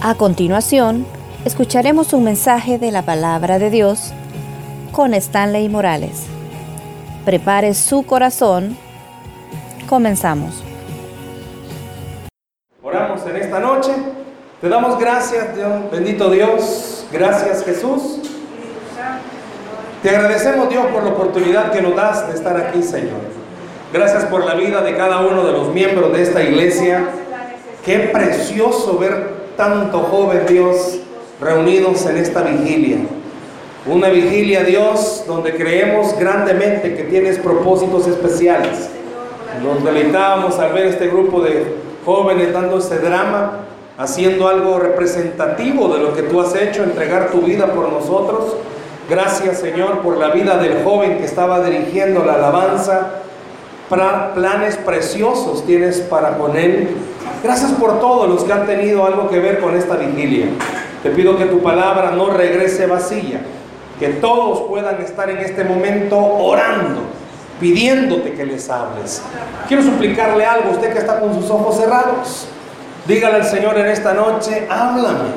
A continuación, escucharemos un mensaje de la palabra de Dios con Stanley Morales. Prepare su corazón. Comenzamos. Oramos en esta noche. Te damos gracias, Dios, bendito Dios. Gracias, Jesús. Te agradecemos, Dios, por la oportunidad que nos das de estar aquí, Señor. Gracias por la vida de cada uno de los miembros de esta iglesia. Qué precioso ver tanto joven, Dios, reunidos en esta vigilia. Una vigilia, Dios, donde creemos grandemente que tienes propósitos especiales. Nos deleitábamos al ver este grupo de jóvenes dando ese drama, haciendo algo representativo de lo que tú has hecho, entregar tu vida por nosotros. Gracias, Señor, por la vida del joven que estaba dirigiendo la alabanza. Planes preciosos tienes para con él. Gracias por todos los que han tenido algo que ver con esta vigilia. Te pido que tu palabra no regrese vacía, que todos puedan estar en este momento orando, pidiéndote que les hables. Quiero suplicarle algo, usted que está con sus ojos cerrados. Dígale al Señor en esta noche, háblame.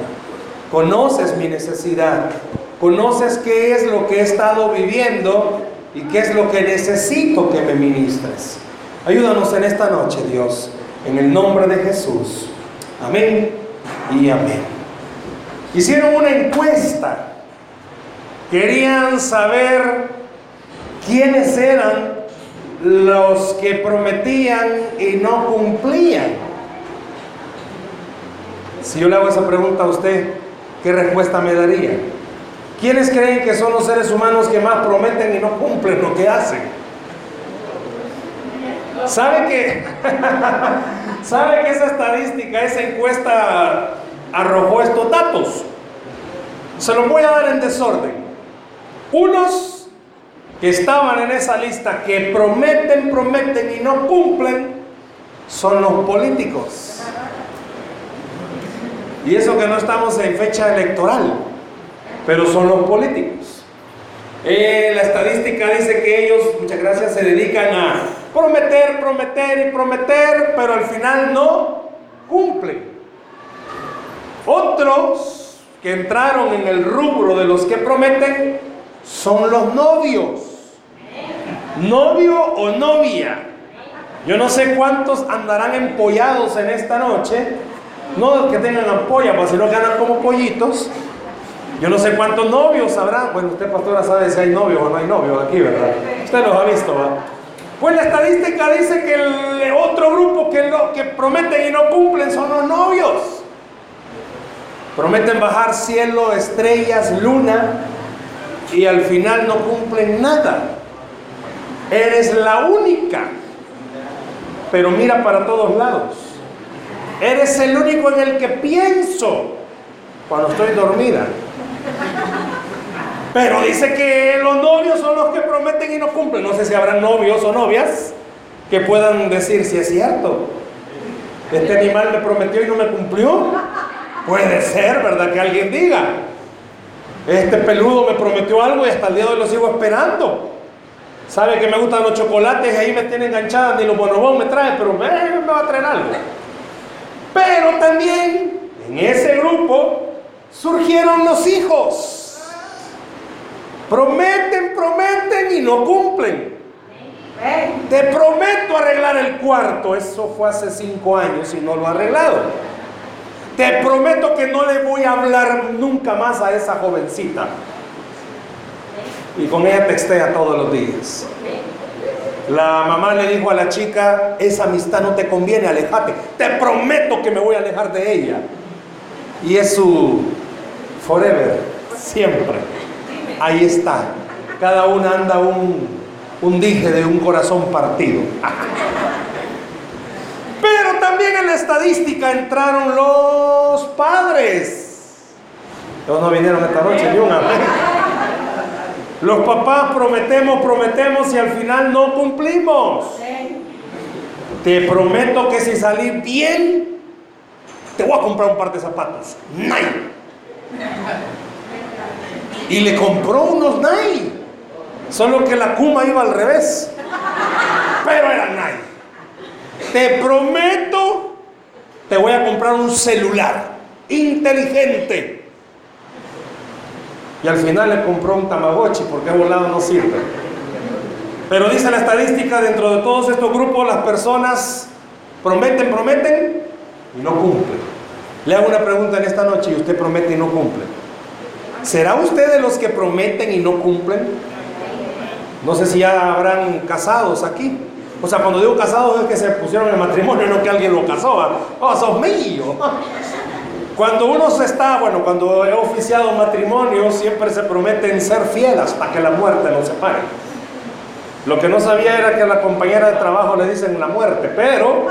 Conoces mi necesidad, conoces qué es lo que he estado viviendo y qué es lo que necesito que me ministres. Ayúdanos en esta noche, Dios, en el nombre de Jesús. Amén y amén. Hicieron una encuesta. Querían saber quiénes eran los que prometían y no cumplían. Si yo le hago esa pregunta a usted, ¿qué respuesta me daría? ¿Quiénes creen que son los seres humanos que más prometen y no cumplen lo que hacen? ¿Sabe que, ¿Sabe que esa estadística, esa encuesta arrojó estos datos? Se los voy a dar en desorden. Unos que estaban en esa lista que prometen, prometen y no cumplen son los políticos. Y eso que no estamos en fecha electoral, pero son los políticos. Eh, la estadística dice que ellos, muchas gracias, se dedican a prometer, prometer y prometer, pero al final no cumplen. Otros que entraron en el rubro de los que prometen son los novios. Novio o novia. Yo no sé cuántos andarán empollados en esta noche. No que tengan ampolla, pues, sino que andan como pollitos. Yo no sé cuántos novios habrá. Bueno, usted, pastora, sabe si hay novios o no hay novios aquí, ¿verdad? Usted los ha visto, ¿va? Pues la estadística dice que el otro grupo que, lo, que prometen y no cumplen son los novios. Prometen bajar cielo, estrellas, luna y al final no cumplen nada. Eres la única. Pero mira para todos lados. Eres el único en el que pienso cuando estoy dormida. Pero dice que los novios son los que prometen y no cumplen. No sé si habrán novios o novias que puedan decir si es cierto. Este animal me prometió y no me cumplió. Puede ser, ¿verdad? Que alguien diga. Este peludo me prometió algo y hasta el día de hoy lo sigo esperando. Sabe que me gustan los chocolates y ahí me tiene enganchada, ni los bonobón me trae, pero me, me va a traer algo. Pero también en ese grupo surgieron los hijos. Prometen, prometen y no cumplen. Te prometo arreglar el cuarto. Eso fue hace cinco años y no lo ha arreglado. Te prometo que no le voy a hablar nunca más a esa jovencita. Y con ella textea todos los días. La mamá le dijo a la chica, esa amistad no te conviene, alejate. Te prometo que me voy a alejar de ella. Y es su forever, siempre ahí está. Cada una anda un, un dije de un corazón partido. Pero también en la estadística entraron los padres. Ellos no vinieron esta noche ni una Los papás prometemos, prometemos y al final no cumplimos. Te prometo que si salí bien, te voy a comprar un par de zapatos. Nike y le compró unos Nike. Solo que la Kuma iba al revés. Pero era Nike. Te prometo, te voy a comprar un celular. inteligente. Y al final le compró un Tamagotchi porque volado no sirve. Pero dice la estadística, dentro de todos estos grupos las personas prometen, prometen y no cumplen. Le hago una pregunta en esta noche y usted promete y no cumple. ¿Será usted de los que prometen y no cumplen? No sé si ya habrán casados aquí. O sea, cuando digo casados es que se pusieron en matrimonio, no que alguien lo casó. Oh, sos mío. Cuando uno se está, bueno, cuando he oficiado matrimonio, siempre se prometen ser fieles para que la muerte no se pare. Lo que no sabía era que a la compañera de trabajo le dicen la muerte, pero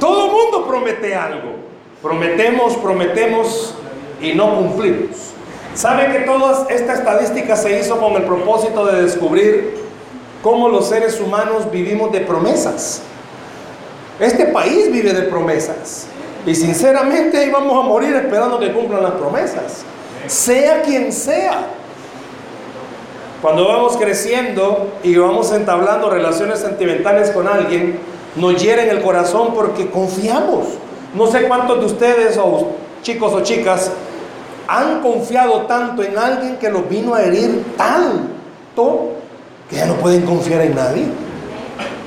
todo el mundo promete algo. Prometemos, prometemos y no cumplimos. ¿Sabe que toda esta estadística se hizo con el propósito de descubrir cómo los seres humanos vivimos de promesas? Este país vive de promesas. Y sinceramente íbamos a morir esperando que cumplan las promesas. Sea quien sea. Cuando vamos creciendo y vamos entablando relaciones sentimentales con alguien, nos hieren el corazón porque confiamos. No sé cuántos de ustedes, o chicos o chicas, han confiado tanto en alguien que los vino a herir tanto que ya no pueden confiar en nadie.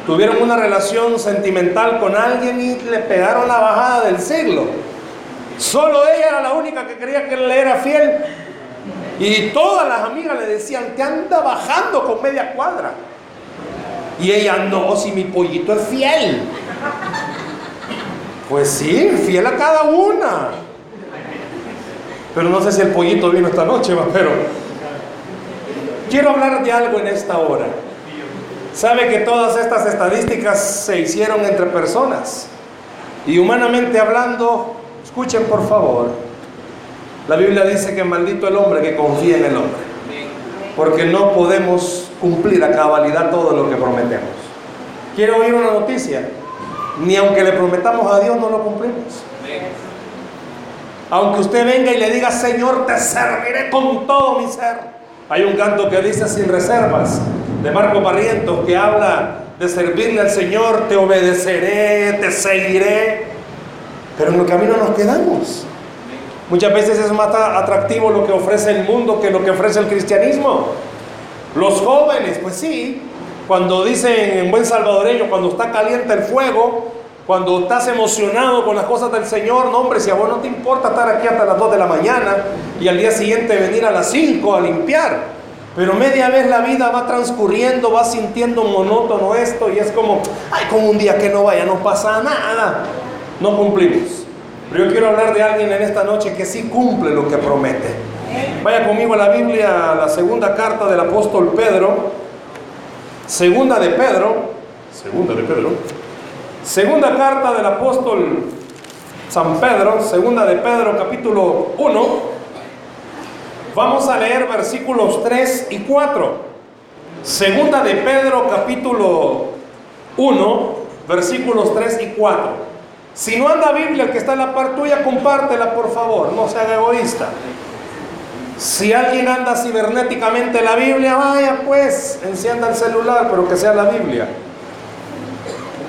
Tuvieron una relación sentimental con alguien y le pegaron la bajada del siglo. Solo ella era la única que creía que él le era fiel. Y todas las amigas le decían, que anda bajando con media cuadra. Y ella, no, si mi pollito es fiel. Pues sí, fiel a cada una. Pero no sé si el pollito vino esta noche, pero quiero hablar de algo en esta hora. Sabe que todas estas estadísticas se hicieron entre personas. Y humanamente hablando, escuchen por favor, la Biblia dice que maldito el hombre que confía en el hombre. Porque no podemos cumplir a cabalidad todo lo que prometemos. Quiero oír una noticia. Ni aunque le prometamos a Dios no lo cumplimos. Aunque usted venga y le diga, Señor, te serviré con todo mi ser. Hay un canto que dice sin reservas, de Marco Barrientos, que habla de servirle al Señor, te obedeceré, te seguiré. Pero en el camino nos quedamos. Muchas veces es más atractivo lo que ofrece el mundo que lo que ofrece el cristianismo. Los jóvenes, pues sí, cuando dicen en buen salvadoreño, cuando está caliente el fuego, cuando estás emocionado con las cosas del Señor, no hombre, si a vos no te importa estar aquí hasta las 2 de la mañana y al día siguiente venir a las 5 a limpiar. Pero media vez la vida va transcurriendo, va sintiendo monótono esto y es como, ay, como un día que no vaya, no pasa nada. No cumplimos. Pero yo quiero hablar de alguien en esta noche que sí cumple lo que promete. Vaya conmigo a la Biblia, a la segunda carta del apóstol Pedro. Segunda de Pedro. Segunda de Pedro. Segunda carta del apóstol San Pedro. Segunda de Pedro, capítulo 1. Vamos a leer versículos 3 y 4. Segunda de Pedro, capítulo 1, versículos 3 y 4. Si no anda Biblia, el que está en la parte tuya, compártela por favor, no se haga egoísta. Si alguien anda cibernéticamente la Biblia, vaya pues, encienda el celular, pero que sea la Biblia.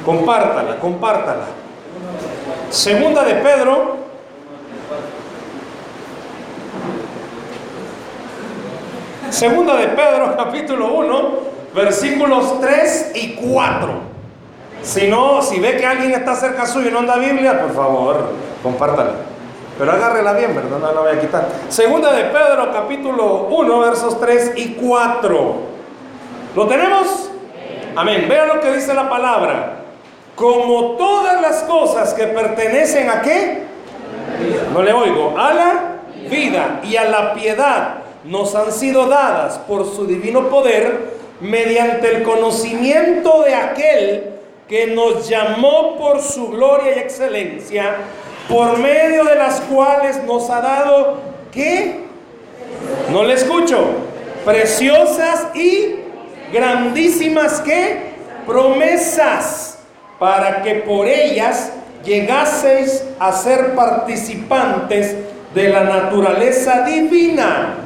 Compártala, compártala. Segunda de Pedro. Segunda de Pedro, capítulo 1, versículos 3 y 4. Si no, si ve que alguien está cerca suyo y no anda Biblia, por favor, compártala. Pero agárrela bien, ¿verdad? No la voy a quitar. Segunda de Pedro, capítulo 1, versos 3 y 4. ¿Lo tenemos? Amén. Vean lo que dice la palabra. Como todas las cosas que pertenecen a qué? No le oigo. A la vida y a la piedad nos han sido dadas por su divino poder mediante el conocimiento de aquel que nos llamó por su gloria y excelencia, por medio de las cuales nos ha dado, ¿qué? No le escucho. Preciosas y grandísimas, ¿qué? Promesas, para que por ellas llegaseis a ser participantes de la naturaleza divina,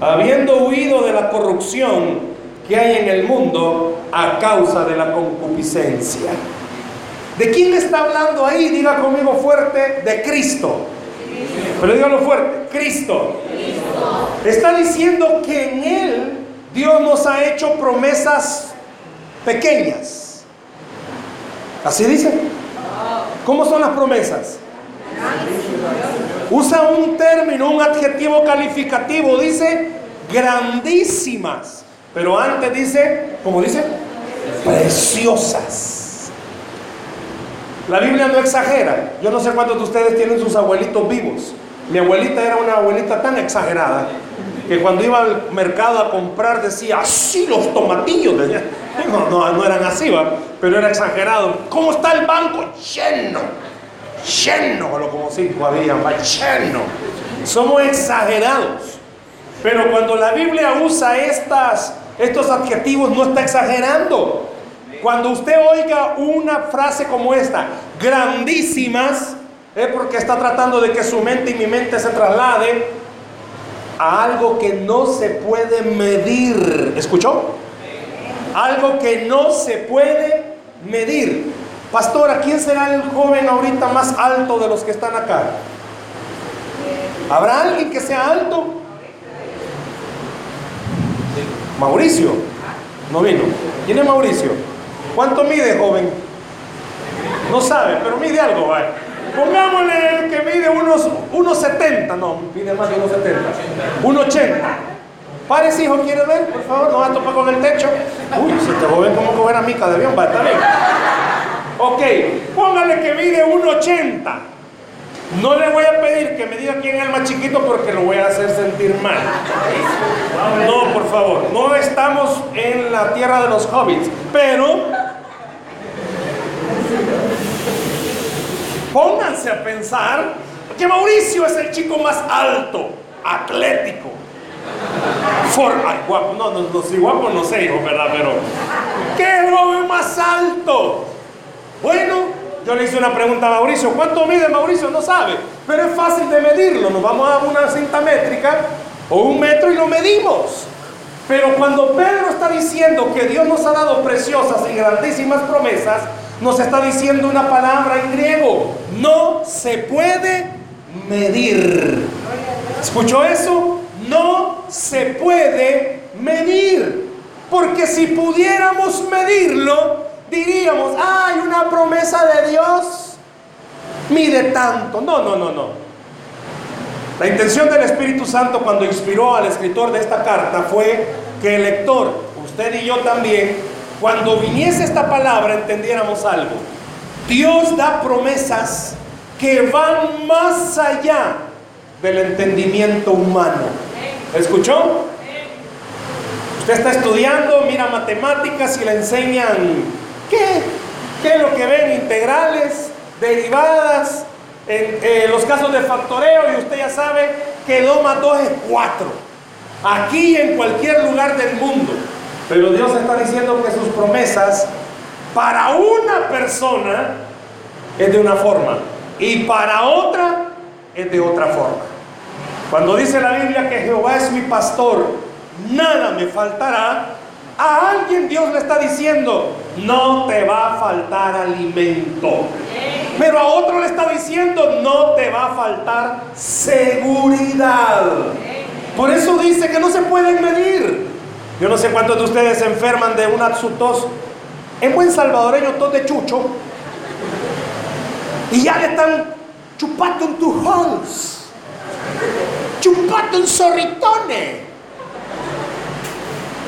habiendo huido de la corrupción que hay en el mundo a causa de la concupiscencia. ¿De quién está hablando ahí? Diga conmigo fuerte, de Cristo. Pero dígalo fuerte, Cristo. Está diciendo que en Él Dios nos ha hecho promesas pequeñas. ¿Así dice? ¿Cómo son las promesas? Usa un término, un adjetivo calificativo, dice grandísimas. Pero antes dice, ¿cómo dice? Preciosas. La Biblia no exagera. Yo no sé cuántos de ustedes tienen sus abuelitos vivos. Mi abuelita era una abuelita tan exagerada que cuando iba al mercado a comprar decía, así los tomatillos. No, no, no eran así, pero era exagerado. ¿Cómo está el banco? Lleno, lleno, como cinco había, lleno. Somos exagerados. Pero cuando la Biblia usa estas, estos adjetivos, no está exagerando. Cuando usted oiga una frase como esta, grandísimas, porque está tratando de que su mente y mi mente se traslade a algo que no se puede medir. ¿Escuchó? Algo que no se puede medir. Pastora, ¿quién será el joven ahorita más alto de los que están acá? ¿Habrá alguien que sea alto? Mauricio. No vino. ¿Quién es Mauricio? ¿Cuánto mide, joven? No sabe, pero mide algo, vaya. Pongámosle que mide unos 1,70. No, mide más de 1,70. 1,80. Párese, hijo, ¿quiere ver? Por favor, no va a topar con el techo. Uy, si este joven como coger a mica de avión, va, está bien. Ok, póngale que mide 1,80. No le voy a pedir que me diga quién es el más chiquito porque lo voy a hacer sentir mal. No, por favor, no estamos en la tierra de los hobbits, pero pónganse a pensar que Mauricio es el chico más alto, atlético. For, ay, guapo, no, no, no, si guapo no sé, hijo, ¿verdad? Pero, ¿qué joven más alto? Bueno, yo le hice una pregunta a Mauricio, ¿cuánto mide Mauricio? No sabe, pero es fácil de medirlo. Nos vamos a una cinta métrica o un metro y lo medimos. Pero cuando Pedro está diciendo que Dios nos ha dado preciosas y grandísimas promesas, nos está diciendo una palabra en griego, no se puede medir. ¿Escuchó eso? No se puede medir. Porque si pudiéramos medirlo, diríamos, hay una promesa de Dios, mide tanto. No, no, no, no. La intención del Espíritu Santo cuando inspiró al escritor de esta carta fue que el lector, usted y yo también, cuando viniese esta palabra entendiéramos algo. Dios da promesas que van más allá del entendimiento humano. ¿Escuchó? Usted está estudiando, mira matemáticas y le enseñan ¿Qué? ¿Qué es lo que ven? Integrales, derivadas, en eh, los casos de factoreo, y usted ya sabe que 2 más 2 es 4. Aquí en cualquier lugar del mundo. Pero Dios está diciendo que sus promesas para una persona es de una forma y para otra es de otra forma. Cuando dice la Biblia que Jehová es mi pastor, nada me faltará, a alguien Dios le está diciendo, no te va a faltar alimento. Pero a otro le está diciendo, no te va a faltar seguridad. Por eso dice que no se pueden medir. Yo no sé cuántos de ustedes se enferman de una su tos. En buen salvadoreño, tos de chucho. Y ya le están chupando en tus halls. Chupando en zorritones.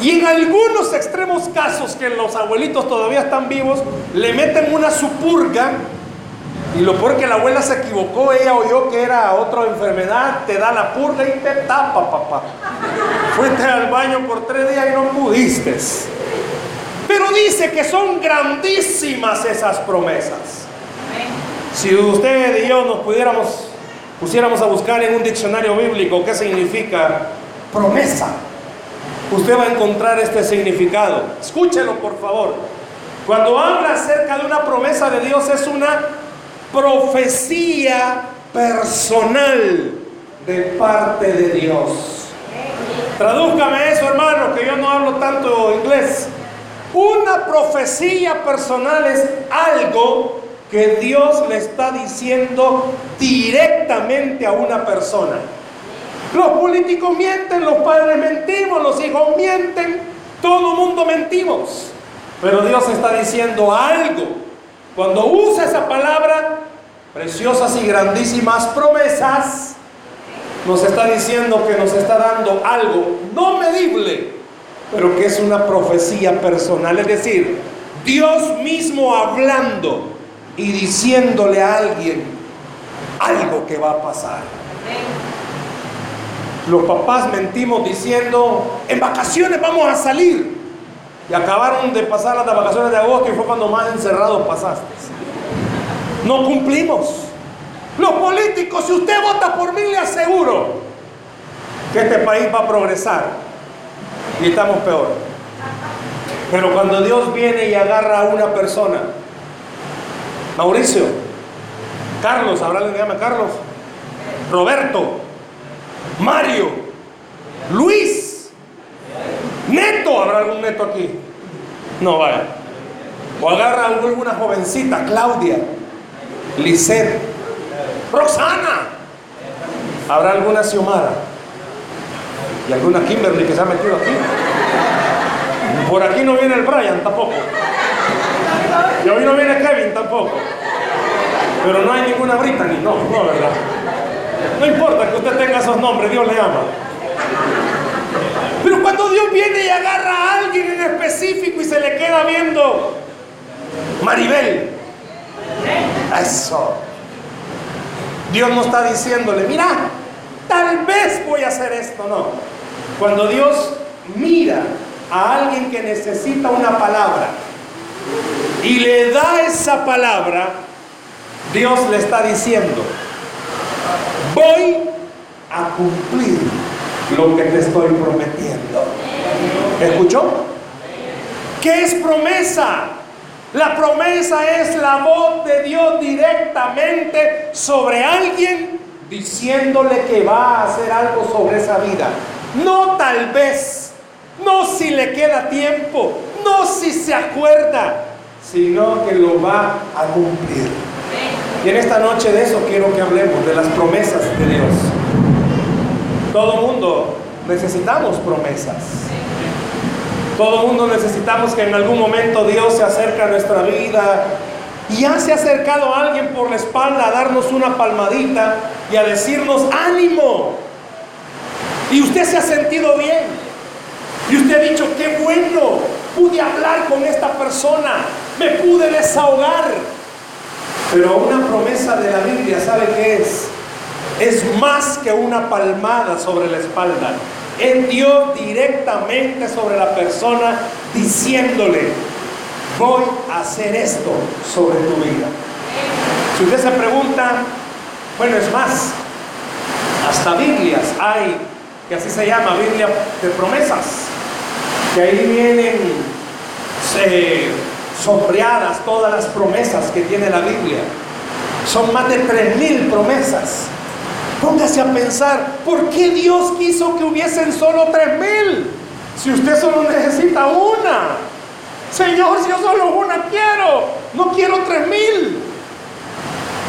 Y en algunos extremos casos que los abuelitos todavía están vivos, le meten una supurga. Y lo peor que la abuela se equivocó, ella oyó que era otra enfermedad, te da la purga y te tapa, papá. Fuiste al baño por tres días y no pudiste. Pero dice que son grandísimas esas promesas. Si usted y yo nos pudiéramos, pusiéramos a buscar en un diccionario bíblico qué significa promesa usted va a encontrar este significado. Escúchelo, por favor. Cuando habla acerca de una promesa de Dios, es una profecía personal de parte de Dios. Tradúzcame eso, hermano, que yo no hablo tanto inglés. Una profecía personal es algo que Dios le está diciendo directamente a una persona. Los políticos mienten, los padres mentimos, los hijos mienten, todo el mundo mentimos. Pero Dios está diciendo algo. Cuando usa esa palabra, preciosas y grandísimas promesas, nos está diciendo que nos está dando algo no medible, pero que es una profecía personal. Es decir, Dios mismo hablando y diciéndole a alguien algo que va a pasar. Los papás mentimos diciendo, en vacaciones vamos a salir. Y acabaron de pasar las vacaciones de agosto y fue cuando más encerrado pasaste. No cumplimos. Los políticos, si usted vota por mí, le aseguro que este país va a progresar. Y estamos peor. Pero cuando Dios viene y agarra a una persona, Mauricio, Carlos, habrá le llama Carlos, Roberto, Mario, Luis, Neto, ¿habrá algún neto aquí? No, vaya. O agarra alguna jovencita, Claudia, Lisette, Roxana. ¿Habrá alguna Xiomara? ¿Y alguna Kimberly que se ha metido aquí? Por aquí no viene el Brian tampoco. Y hoy no viene Kevin tampoco. Pero no hay ninguna Brittany, no, no, ¿verdad? No importa que usted tenga esos nombres, Dios le ama. Pero cuando Dios viene y agarra a alguien en específico y se le queda viendo, Maribel, eso. Dios no está diciéndole, mira, tal vez voy a hacer esto, no. Cuando Dios mira a alguien que necesita una palabra y le da esa palabra, Dios le está diciendo, voy a cumplir lo que te estoy prometiendo. ¿Escuchó? ¿Qué es promesa? La promesa es la voz de Dios directamente sobre alguien diciéndole que va a hacer algo sobre esa vida. No tal vez, no si le queda tiempo, no si se acuerda, sino que lo va a cumplir. Y en esta noche de eso quiero que hablemos, de las promesas de Dios. Todo mundo necesitamos promesas. Todo mundo necesitamos que en algún momento Dios se acerque a nuestra vida. Y ya se ha acercado a alguien por la espalda a darnos una palmadita y a decirnos ánimo. Y usted se ha sentido bien. Y usted ha dicho, qué bueno, pude hablar con esta persona, me pude desahogar. Pero una promesa de la Biblia, ¿sabe qué es? Es más que una palmada sobre la espalda. Es Dios directamente sobre la persona diciéndole, voy a hacer esto sobre tu vida. Si usted se pregunta, bueno, es más, hasta Biblias hay, que así se llama, Biblia de promesas, que ahí vienen eh, sombreadas todas las promesas que tiene la Biblia. Son más de tres mil promesas. Póngase a pensar, ¿por qué Dios quiso que hubiesen solo tres mil? Si usted solo necesita una. Señor, si yo solo una quiero, no quiero tres mil.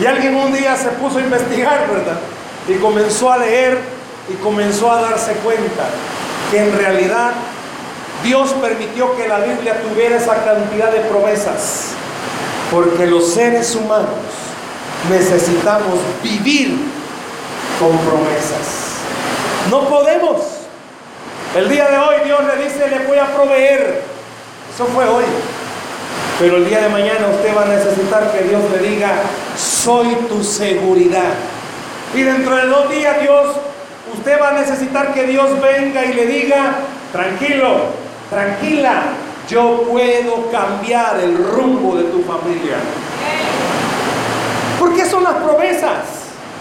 Y alguien un día se puso a investigar, ¿verdad? Y comenzó a leer y comenzó a darse cuenta que en realidad Dios permitió que la Biblia tuviera esa cantidad de promesas. Porque los seres humanos necesitamos vivir con promesas. No podemos. El día de hoy Dios le dice, le voy a proveer. Eso fue hoy. Pero el día de mañana usted va a necesitar que Dios le diga, soy tu seguridad. Y dentro de dos días Dios, usted va a necesitar que Dios venga y le diga, tranquilo, tranquila, yo puedo cambiar el rumbo de tu familia. ¿Por qué son las promesas?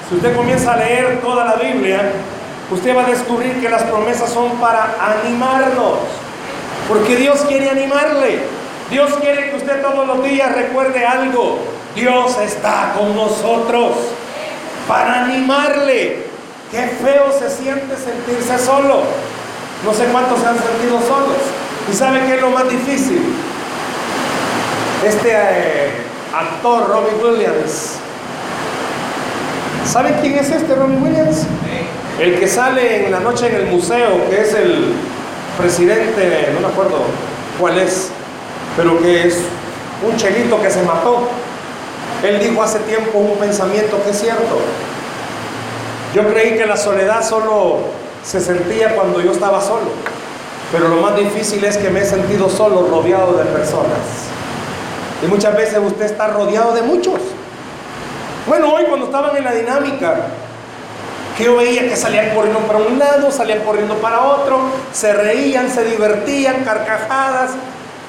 Si usted comienza a leer toda la Biblia, usted va a descubrir que las promesas son para animarnos. Porque Dios quiere animarle. Dios quiere que usted todos los días recuerde algo. Dios está con nosotros para animarle. Qué feo se siente sentirse solo. No sé cuántos se han sentido solos. ¿Y sabe qué es lo más difícil? Este eh, actor Robbie Williams. ¿Saben quién es este Robbie Williams? El que sale en la noche en el museo, que es el presidente, no me acuerdo cuál es, pero que es un chelito que se mató. Él dijo hace tiempo un pensamiento que es cierto. Yo creí que la soledad solo se sentía cuando yo estaba solo, pero lo más difícil es que me he sentido solo, rodeado de personas. Y muchas veces usted está rodeado de muchos. Bueno, hoy cuando estaban en la dinámica, que yo veía que salían corriendo para un lado, salían corriendo para otro, se reían, se divertían, carcajadas,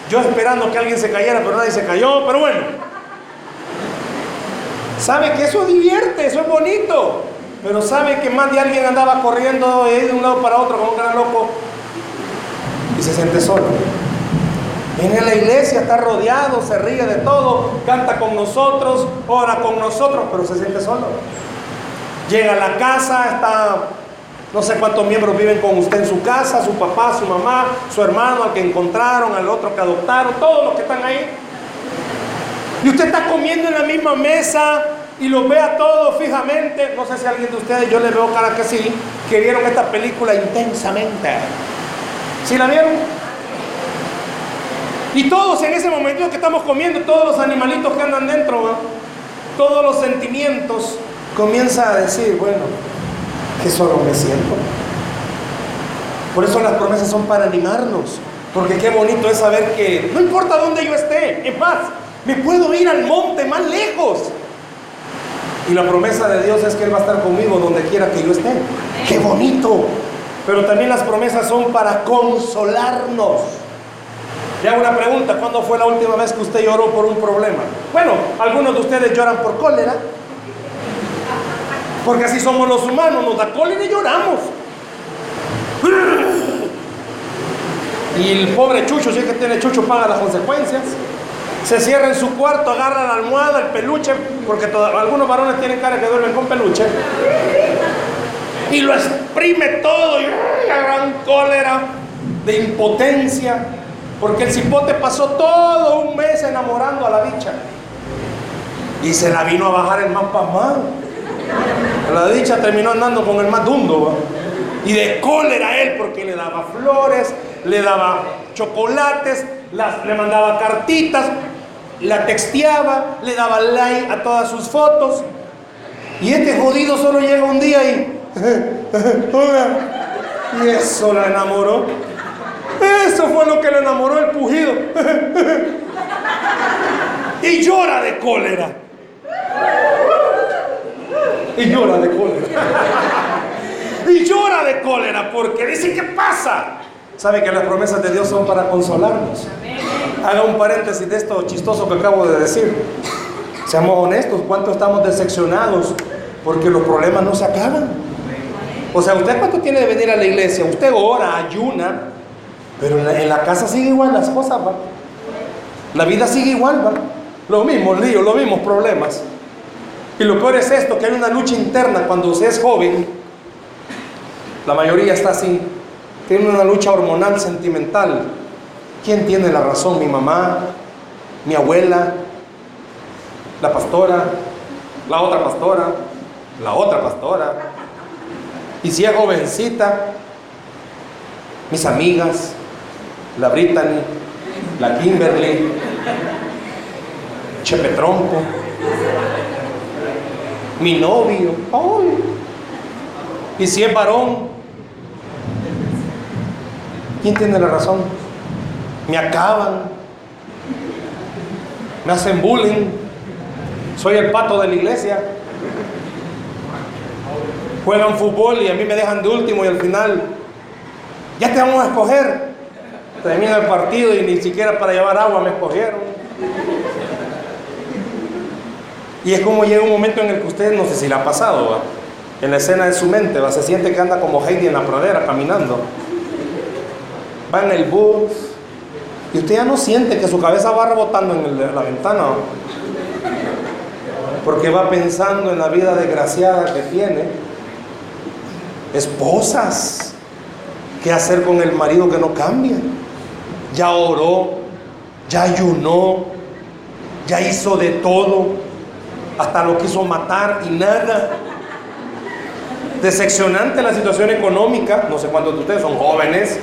yo esperando que alguien se cayera, pero nadie se cayó, pero bueno. Sabe que eso divierte, eso es bonito, pero sabe que más de alguien andaba corriendo de un lado para otro como un gran loco y se siente solo. Viene a la iglesia, está rodeado, se ríe de todo, canta con nosotros, ora con nosotros, pero se siente solo. Llega a la casa, está, no sé cuántos miembros viven con usted en su casa, su papá, su mamá, su hermano, al que encontraron, al otro que adoptaron, todos los que están ahí. Y usted está comiendo en la misma mesa y los ve a todos fijamente. No sé si alguien de ustedes, yo le veo cara que sí, que vieron esta película intensamente. ¿Sí la vieron? Y todos en ese momento que estamos comiendo, todos los animalitos que andan dentro, todos los sentimientos, comienza a decir, bueno, que solo me siento. Por eso las promesas son para animarnos, porque qué bonito es saber que no importa dónde yo esté, en paz, me puedo ir al monte más lejos. Y la promesa de Dios es que Él va a estar conmigo donde quiera que yo esté. Qué bonito. Pero también las promesas son para consolarnos. Le hago una pregunta, ¿cuándo fue la última vez que usted lloró por un problema? Bueno, algunos de ustedes lloran por cólera, porque así somos los humanos, nos da cólera y lloramos. Y el pobre Chucho, si es que tiene Chucho, paga las consecuencias. Se cierra en su cuarto, agarra la almohada, el peluche, porque algunos varones tienen cara que duermen con peluche. Y lo exprime todo y gran cólera de impotencia. Porque el cipote pasó todo un mes enamorando a la bicha. Y se la vino a bajar el más pasmado. La dicha terminó andando con el más dundo. Y de cólera él porque le daba flores, le daba chocolates, le mandaba cartitas, la texteaba, le daba like a todas sus fotos. Y este jodido solo llega un día y... y eso la enamoró. Eso fue lo que le enamoró el pujido. y llora de cólera. Y llora de cólera. y llora de cólera porque dice, ¿qué pasa? Sabe que las promesas de Dios son para consolarnos. Haga un paréntesis de esto chistoso que acabo de decir. Seamos honestos, ¿cuánto estamos decepcionados? Porque los problemas no se acaban. O sea, ¿usted cuánto tiene de venir a la iglesia? Usted ora, ayuna, pero en la, casa sigue igual las cosas, ¿va? La vida sigue igual, ¿va? Los mismos líos, los mismos problemas. Y lo peor es esto, que hay una lucha interna cuando usted es joven. La mayoría está así. Tiene una lucha hormonal, sentimental. ¿Quién tiene la razón? ¿Mi mamá? ¿Mi abuela? ¿La pastora? ¿La otra pastora? ¿La otra pastora? Y si es jovencita, mis amigas, la Brittany, la Kimberly, Chepe Tronco, mi novio, y si es varón, ¿quién tiene la razón? Me acaban, me hacen bullying, soy el pato de la iglesia, juegan fútbol y a mí me dejan de último y al final, ya te vamos a escoger, termina el partido y ni siquiera para llevar agua me escogieron. Y es como llega un momento en el que usted, no sé si le ha pasado, en la escena de su mente, se siente que anda como Heidi en la pradera caminando. Va en el bus y usted ya no siente que su cabeza va rebotando en, la ventana. Porque va pensando en la vida desgraciada que tiene. Esposas. ¿Qué hacer con el marido que no cambia? ya oró, ya ayunó, ya hizo de todo, hasta lo quiso matar y nada. Decepcionante la situación económica, no sé cuántos de ustedes son jóvenes,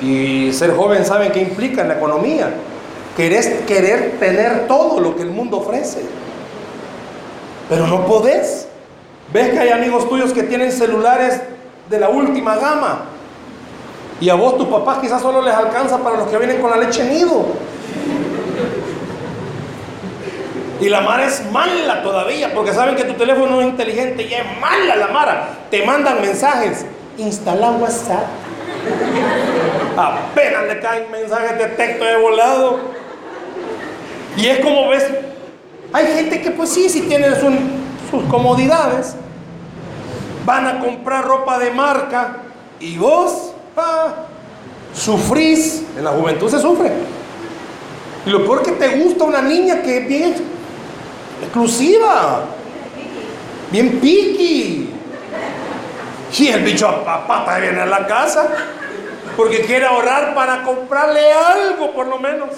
y ser joven saben qué implica en la economía. Querés querer tener todo lo que el mundo ofrece, pero no podés. Ves que hay amigos tuyos que tienen celulares de la última gama. Y a vos, tu papá, quizás solo les alcanza para los que vienen con la leche nido. Y la Mara es mala todavía, porque saben que tu teléfono es inteligente y es mala la Mara. Te mandan mensajes. Instala WhatsApp. Apenas le caen mensajes de texto de volado. Y es como ves, hay gente que pues sí, si tiene sus comodidades, van a comprar ropa de marca y vos ah, sufrís. En la juventud se sufre. Y lo peor que te gusta una niña que es bien exclusiva, bien piqui. Y el bicho a pata viene a la casa porque quiere ahorrar para comprarle algo por lo menos.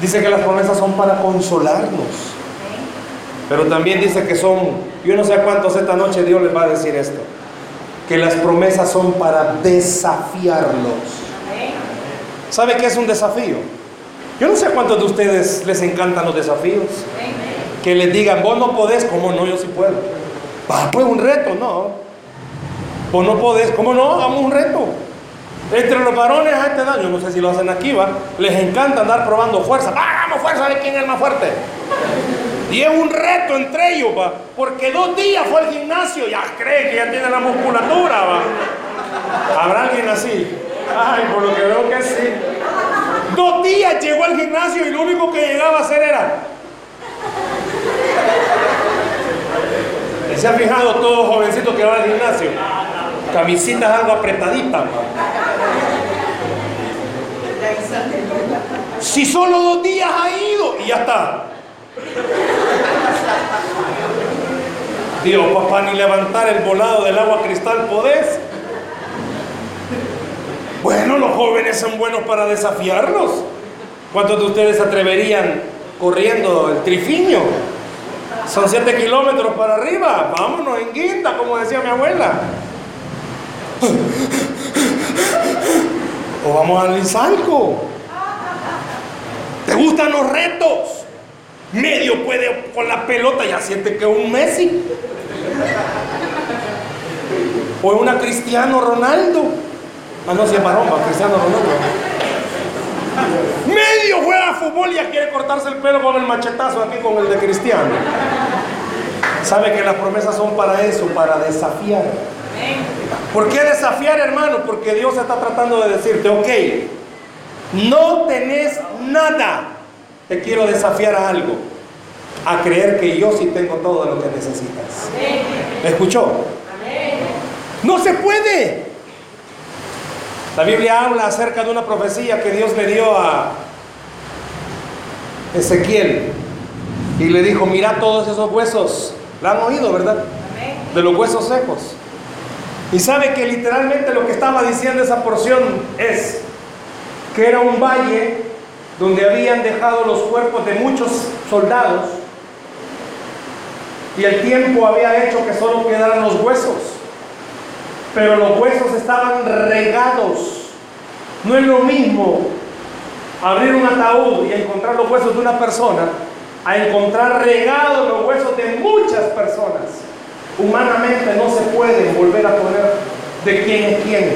Dice que las promesas son para consolarnos. Pero también dice que son, yo no sé cuántos esta noche Dios les va a decir esto, que las promesas son para desafiarlos. ¿Sabe qué es un desafío? Yo no sé cuántos de ustedes les encantan los desafíos. Que les digan, vos no podés, ¿cómo no? Yo sí puedo. pues un reto, no. Vos no podés, ¿cómo no? Hagamos un reto. Entre los varones a este edad, yo no sé si lo hacen aquí, va, les encanta andar probando fuerza. Hagamos fuerza de quién es el más fuerte. Y es un reto entre ellos, va, porque dos días fue al gimnasio, ya cree que ya tiene la musculatura, va. ¿Habrá alguien así? Ay, por lo que veo que sí. Dos días llegó al gimnasio y lo único que llegaba a hacer era. ¿Se ha fijado todo jovencito que va al gimnasio? Camisitas algo apretaditas. Si solo dos días ha ido y ya está. Dios, papá, ni levantar el volado del agua cristal podés. Bueno, los jóvenes son buenos para desafiarlos. ¿Cuántos de ustedes atreverían corriendo el trifiño? Son siete kilómetros para arriba. Vámonos en guinda, como decía mi abuela. O vamos al Lizalco. ¿Te gustan los retos? Medio puede con la pelota, ya siente que es un Messi. O es una Cristiano Ronaldo. Ah, no, si es maromba, Cristiano Ronaldo. Medio juega fútbol y ya quiere cortarse el pelo con el machetazo aquí con el de Cristiano. Sabe que las promesas son para eso, para desafiar. ¿Por qué desafiar, hermano? Porque Dios está tratando de decirte, ok, no tenés nada. Te quiero desafiar a algo. A creer que yo sí tengo todo lo que necesitas. ¿Me escuchó? No se puede. La Biblia habla acerca de una profecía que Dios le dio a Ezequiel. Y le dijo, mira todos esos huesos. La han oído, ¿verdad? De los huesos secos. Y sabe que literalmente lo que estaba diciendo esa porción es que era un valle donde habían dejado los cuerpos de muchos soldados y el tiempo había hecho que solo quedaran los huesos, pero los huesos estaban regados. No es lo mismo abrir un ataúd y encontrar los huesos de una persona a encontrar regados los huesos de muchas personas. Humanamente no se puede volver a poner de quién es quién.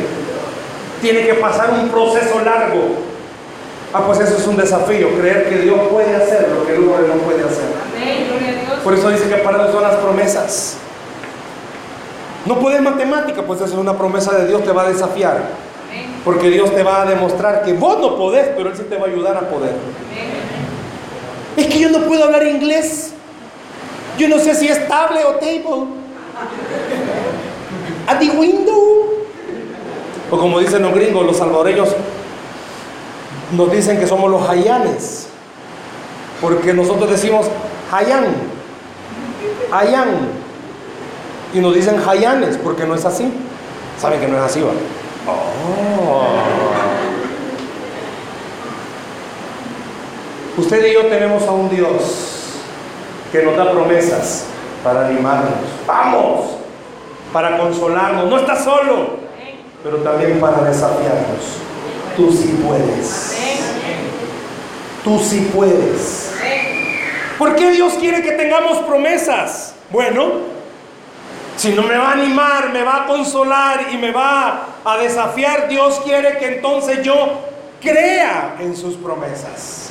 Tiene que pasar un proceso largo. Ah, pues eso es un desafío, creer que Dios puede hacer lo que el hombre no puede hacer. Por eso dice que para eso son las promesas. No puedes matemática, pues eso es una promesa de Dios, te va a desafiar. Porque Dios te va a demostrar que vos no podés, pero Él sí te va a ayudar a poder. Es que yo no puedo hablar inglés. Yo no sé si es table o table. At the window. O como dicen los gringos, los salvadoreños nos dicen que somos los hayanes. Porque nosotros decimos hayan, hayan. Y nos dicen hayanes porque no es así. Saben que no es así, ¿va? Oh. Usted y yo tenemos a un Dios que nos da promesas para animarnos. Vamos, para consolarnos. No está solo, pero también para desafiarnos. Tú sí puedes. Tú sí puedes. ¿Por qué Dios quiere que tengamos promesas? Bueno, si no me va a animar, me va a consolar y me va a desafiar, Dios quiere que entonces yo crea en sus promesas.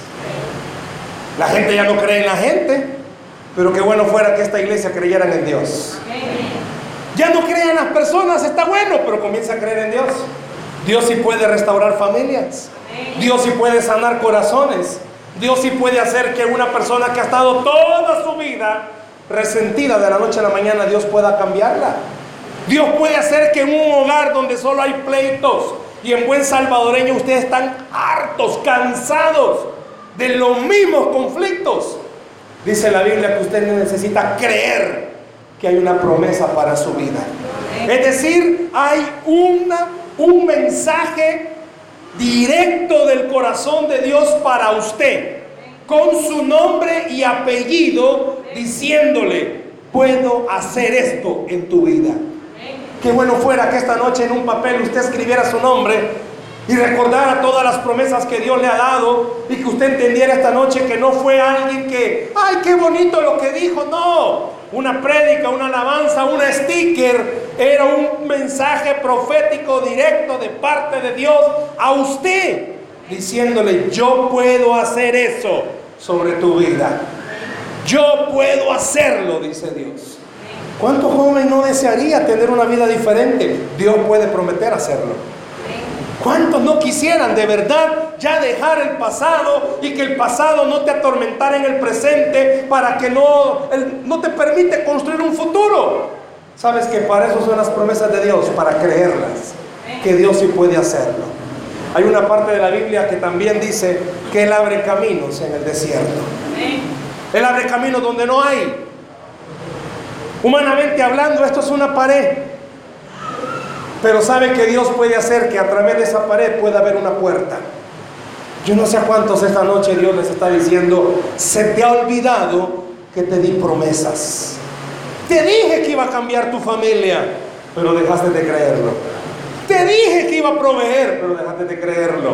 La gente ya no cree en la gente, pero qué bueno fuera que esta iglesia creyera en Dios. Ya no cree en las personas, está bueno, pero comienza a creer en Dios. Dios sí puede restaurar familias. Dios sí puede sanar corazones. Dios sí puede hacer que una persona que ha estado toda su vida resentida de la noche a la mañana, Dios pueda cambiarla. Dios puede hacer que en un hogar donde solo hay pleitos y en buen salvadoreño ustedes están hartos, cansados de los mismos conflictos. Dice la Biblia que usted necesita creer que hay una promesa para su vida. Es decir, hay una, un mensaje directo del corazón de Dios para usted, con su nombre y apellido, diciéndole, puedo hacer esto en tu vida. Qué bueno fuera que esta noche en un papel usted escribiera su nombre y recordara todas las promesas que Dios le ha dado y que usted entendiera esta noche que no fue alguien que, ay, qué bonito lo que dijo, no. Una prédica, una alabanza, un sticker, era un mensaje profético directo de parte de Dios a usted, diciéndole, yo puedo hacer eso sobre tu vida. Yo puedo hacerlo, dice Dios. ¿Cuánto joven no desearía tener una vida diferente? Dios puede prometer hacerlo. ¿Cuántos no quisieran de verdad ya dejar el pasado y que el pasado no te atormentara en el presente para que no, no te permite construir un futuro? Sabes que para eso son las promesas de Dios, para creerlas, que Dios sí puede hacerlo. Hay una parte de la Biblia que también dice que Él abre caminos en el desierto. Él abre caminos donde no hay. Humanamente hablando, esto es una pared. Pero sabe que Dios puede hacer que a través de esa pared pueda haber una puerta. Yo no sé a cuántos esta noche Dios les está diciendo, se te ha olvidado que te di promesas. Te dije que iba a cambiar tu familia, pero dejaste de creerlo. Te dije que iba a proveer, pero dejaste de creerlo.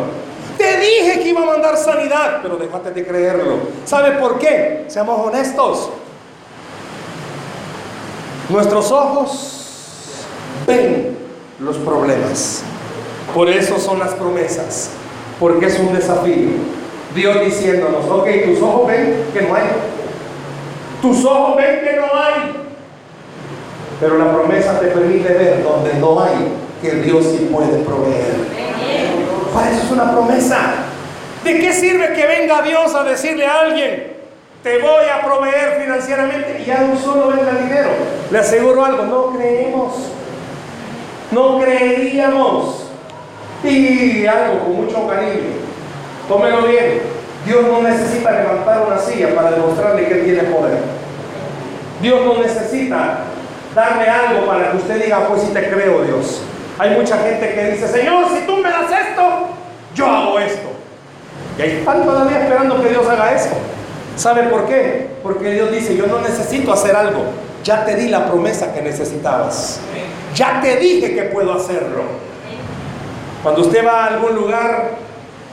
Te dije que iba a mandar sanidad, pero dejaste de creerlo. ¿Sabe por qué? Seamos honestos. Nuestros ojos ven los problemas. Por eso son las promesas, porque es un desafío. Dios diciéndonos, ok, tus ojos ven que no hay. Tus ojos ven que no hay. Pero la promesa te permite ver donde no hay, que Dios sí puede proveer. Para eso es una promesa. ¿De qué sirve que venga Dios a decirle a alguien, te voy a proveer financieramente y ya no solo venga dinero? Le aseguro algo, no creemos no creeríamos. Y algo con mucho cariño, tómelo bien, Dios no necesita levantar una silla para demostrarle que Él tiene poder. Dios no necesita darle algo para que usted diga, pues si te creo Dios. Hay mucha gente que dice, Señor, si tú me das esto, yo hago esto. Y hay están todavía esperando que Dios haga eso. ¿Sabe por qué? Porque Dios dice, yo no necesito hacer algo. Ya te di la promesa que necesitabas. Ya te dije que puedo hacerlo. Cuando usted va a algún lugar,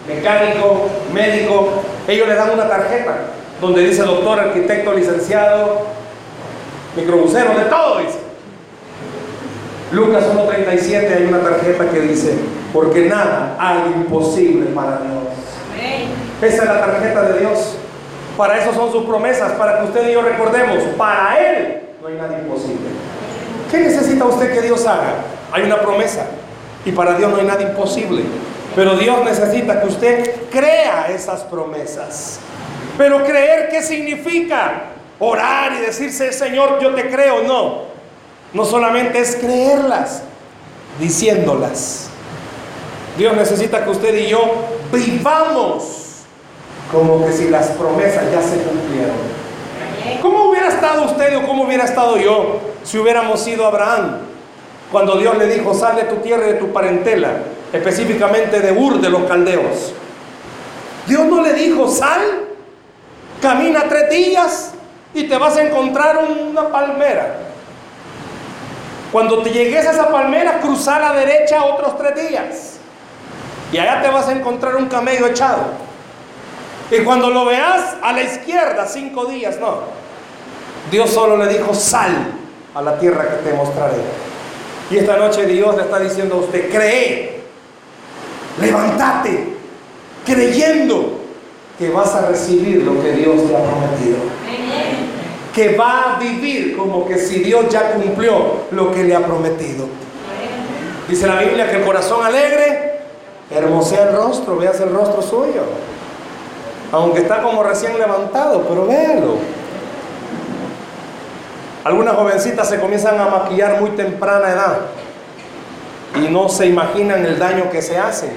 mecánico, médico, ellos le dan una tarjeta donde dice doctor, arquitecto, licenciado, microbusero, de todo dice. Lucas 1.37 hay una tarjeta que dice, porque nada hay imposible para Dios. Esa es la tarjeta de Dios. Para eso son sus promesas, para que usted y yo recordemos, para Él no hay nada imposible. ¿Qué necesita usted que Dios haga? Hay una promesa. Y para Dios no hay nada imposible. Pero Dios necesita que usted crea esas promesas. Pero creer, ¿qué significa? Orar y decirse, Señor, yo te creo. No. No solamente es creerlas, diciéndolas. Dios necesita que usted y yo vivamos como que si las promesas ya se cumplieron. ¿Cómo hubiera estado usted o cómo hubiera estado yo si hubiéramos sido Abraham? Cuando Dios le dijo, sal de tu tierra y de tu parentela, específicamente de Ur de los caldeos. Dios no le dijo, sal Camina tres días y te vas a encontrar una palmera. Cuando te llegues a esa palmera, cruza a la derecha otros tres días. Y allá te vas a encontrar un camello echado. Y cuando lo veas a la izquierda, cinco días, no. Dios solo le dijo, sal a la tierra que te mostraré. Y esta noche Dios le está diciendo a usted, cree, levántate, creyendo que vas a recibir lo que Dios te ha prometido. Que va a vivir como que si Dios ya cumplió lo que le ha prometido. Dice la Biblia que el corazón alegre hermosea el rostro, veas el rostro suyo. Aunque está como recién levantado, pero véalo. Algunas jovencitas se comienzan a maquillar muy temprana edad y no se imaginan el daño que se hacen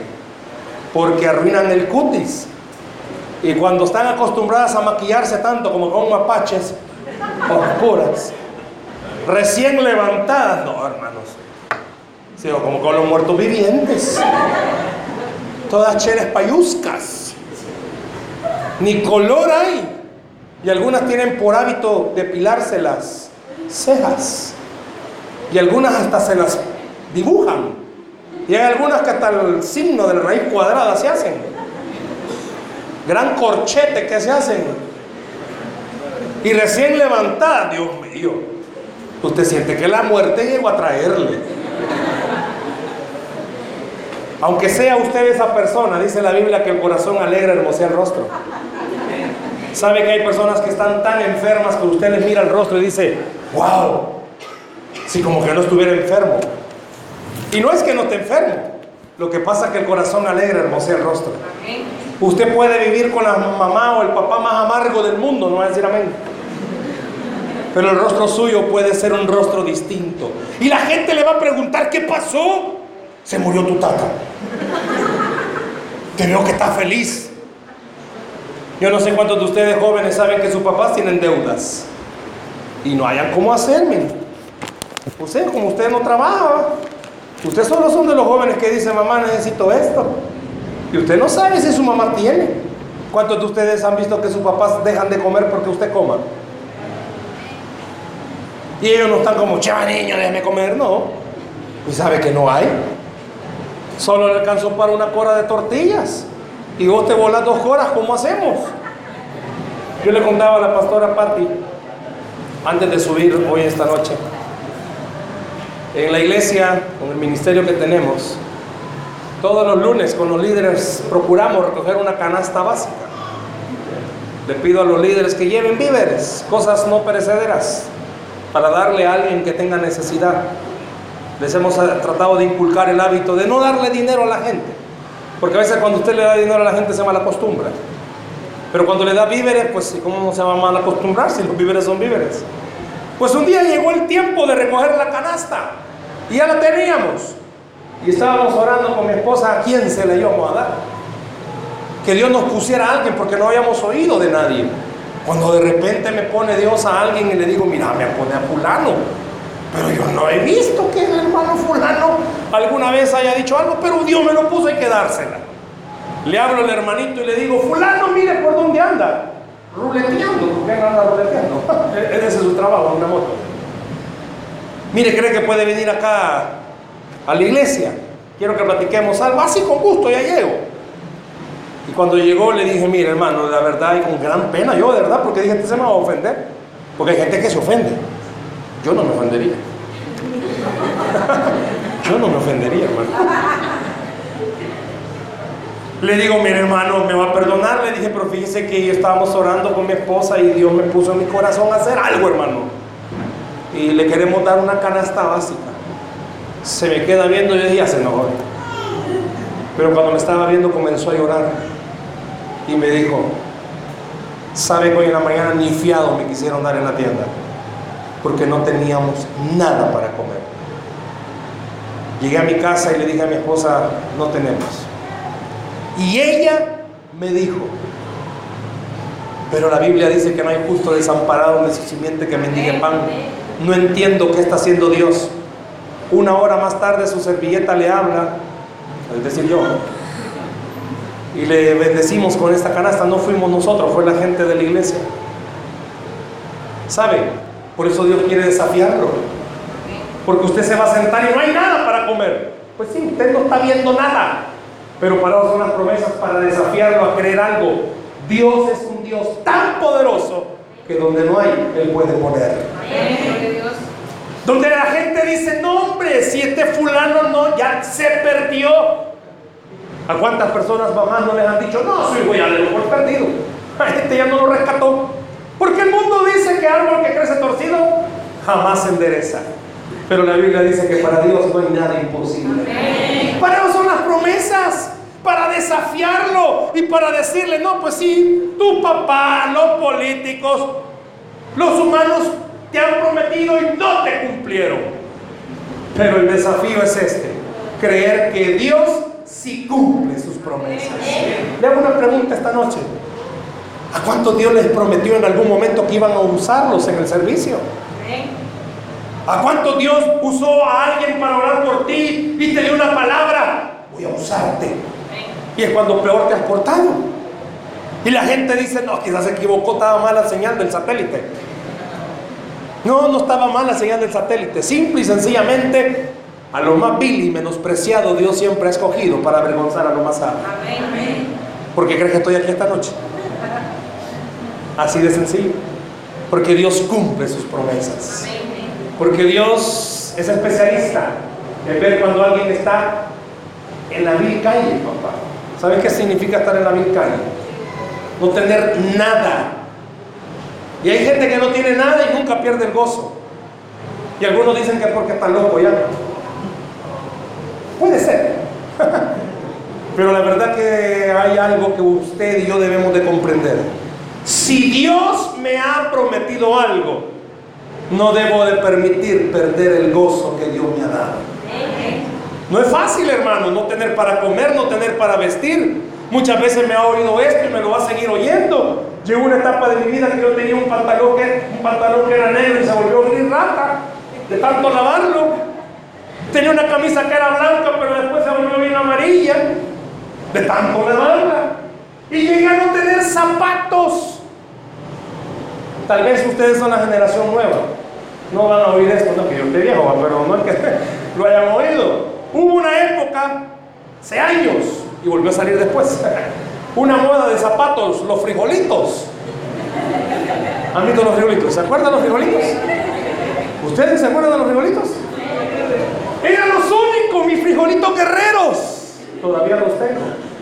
porque arruinan el cutis. Y cuando están acostumbradas a maquillarse tanto como con mapaches oscuras, recién levantadas, no hermanos, sino como con los muertos vivientes, todas cheles payuscas, ni color hay. Y algunas tienen por hábito depilárselas cejas. Y algunas hasta se las dibujan. Y hay algunas que hasta el signo de la raíz cuadrada se hacen. Gran corchete que se hacen. Y recién levantada, Dios mío. Usted siente que la muerte llegó a traerle. Aunque sea usted esa persona, dice la Biblia que el corazón alegra hermosea el rostro. Sabe que hay personas que están tan enfermas que usted les mira el rostro y dice, wow, si como que no estuviera enfermo. Y no es que no esté enfermo, lo que pasa es que el corazón alegra, hermosea el rostro. Usted puede vivir con la mamá o el papá más amargo del mundo, no va a decir amén. Pero el rostro suyo puede ser un rostro distinto. Y la gente le va a preguntar, ¿qué pasó? Se murió tu tata. Te veo que está feliz. Yo no sé cuántos de ustedes jóvenes saben que sus papás tienen deudas y no hayan cómo hacerme. Usted, como usted no trabaja, usted solo son de los jóvenes que dicen, mamá, necesito esto. Y usted no sabe si su mamá tiene. ¿Cuántos de ustedes han visto que sus papás dejan de comer porque usted coma? Y ellos no están como, chava niño, déjame comer, no. Y sabe que no hay. Solo le alcanzó para una cora de tortillas. Y vos te volás dos horas, ¿cómo hacemos? Yo le contaba a la pastora Patti, antes de subir hoy esta noche, en la iglesia, con el ministerio que tenemos, todos los lunes con los líderes procuramos recoger una canasta básica. Le pido a los líderes que lleven víveres, cosas no perecederas, para darle a alguien que tenga necesidad. Les hemos tratado de inculcar el hábito de no darle dinero a la gente porque a veces cuando usted le da dinero a la gente se mal acostumbra. Pero cuando le da víveres, pues ¿cómo no se va a mal acostumbrar si los víveres son víveres? Pues un día llegó el tiempo de recoger la canasta y ya la teníamos. Y estábamos orando con mi esposa a quién se la íbamos a dar. Que Dios nos pusiera a alguien porque no habíamos oído de nadie. Cuando de repente me pone Dios a alguien y le digo, mira, me pone a fulano. Pero yo no he visto que el hermano fulano alguna vez haya dicho algo, pero Dios me lo puso, hay que dársela. Le hablo al hermanito y le digo, fulano, mire por dónde anda. Ruleteando, porque anda ruleteando. Ese es su trabajo, una moto. Mire, cree que puede venir acá a la iglesia. Quiero que platiquemos algo. Así con gusto, ya llego. Y cuando llegó le dije, mire hermano, la verdad y con gran pena yo, de verdad, porque dije, este se me va a ofender. Porque hay gente que se ofende. Yo no me ofendería. Yo no me ofendería, hermano. Le digo, mi hermano, me va a perdonar. Le dije, pero fíjese que estábamos orando con mi esposa y Dios me puso en mi corazón a hacer algo, hermano. Y le queremos dar una canasta básica. Se me queda viendo y yo dije, se enojó. Pero cuando me estaba viendo comenzó a llorar. Y me dijo, ¿sabe que hoy en la mañana ni fiado me quisieron dar en la tienda? Porque no teníamos nada para comer. Llegué a mi casa y le dije a mi esposa, no tenemos. Y ella me dijo, pero la Biblia dice que no hay justo desamparado ni su simiente que mendigue pan. No entiendo qué está haciendo Dios. Una hora más tarde su servilleta le habla, es decir, yo. y le bendecimos con esta canasta. No fuimos nosotros, fue la gente de la iglesia. ¿Sabe? Por eso Dios quiere desafiarlo. Porque usted se va a sentar y no hay nada para comer. Pues sí, usted no está viendo nada. Pero para son las promesas para desafiarlo a creer algo. Dios es un Dios tan poderoso que donde no hay, Él puede poner. Donde la gente dice, no hombre, si este fulano no, ya se perdió. ¿A cuántas personas mamás no les han dicho, no, su hijo ya le lo perdido? A este ya no lo rescató. Porque el mundo dice que árbol que crece torcido jamás se endereza. Pero la Biblia dice que para Dios no hay nada imposible. Para eso son las promesas, para desafiarlo y para decirle, no, pues sí, tu papá, los políticos, los humanos te han prometido y no te cumplieron. Pero el desafío es este, creer que Dios sí cumple sus promesas. Le hago una pregunta esta noche. ¿A cuántos Dios les prometió en algún momento que iban a usarlos en el servicio? ¿A cuántos Dios usó a alguien para orar por ti y te dio una palabra? Voy a usarte. Y es cuando peor te has portado. Y la gente dice, no, quizás se equivocó, estaba mal la señal del satélite. No, no estaba mal la señal del satélite. Simple y sencillamente, a lo más vil y menospreciado Dios siempre ha escogido para avergonzar a lo más sabio. ¿Por qué crees que estoy aquí esta noche? Así de sencillo. Porque Dios cumple sus promesas. Porque Dios es especialista en ver cuando alguien está en la vil calle, papá. ¿Sabes qué significa estar en la vil calle? No tener nada. Y hay gente que no tiene nada y nunca pierde el gozo. Y algunos dicen que es porque está loco ya. Puede ser. Pero la verdad que hay algo que usted y yo debemos de comprender. Si Dios me ha prometido algo, no debo de permitir perder el gozo que Dios me ha dado. No es fácil, hermano, no tener para comer, no tener para vestir. Muchas veces me ha oído esto y me lo va a seguir oyendo. Llegó una etapa de mi vida que yo tenía un pantalón que, un pantalón que era negro y se volvió gris rata de tanto lavarlo. Tenía una camisa que era blanca, pero después se volvió bien amarilla de tanto lavarla. Y llegué a no tener zapatos. Tal vez ustedes son la generación nueva. No van a oír esto, no yo esté viejo, pero no es que lo hayan oído. Hubo una época, hace años, y volvió a salir después, una moda de zapatos, los frijolitos. ¿Han visto los frijolitos? ¿Se acuerdan los frijolitos? ¿Ustedes se acuerdan de los frijolitos? Eran los únicos, mis frijolitos guerreros. Todavía los tengo.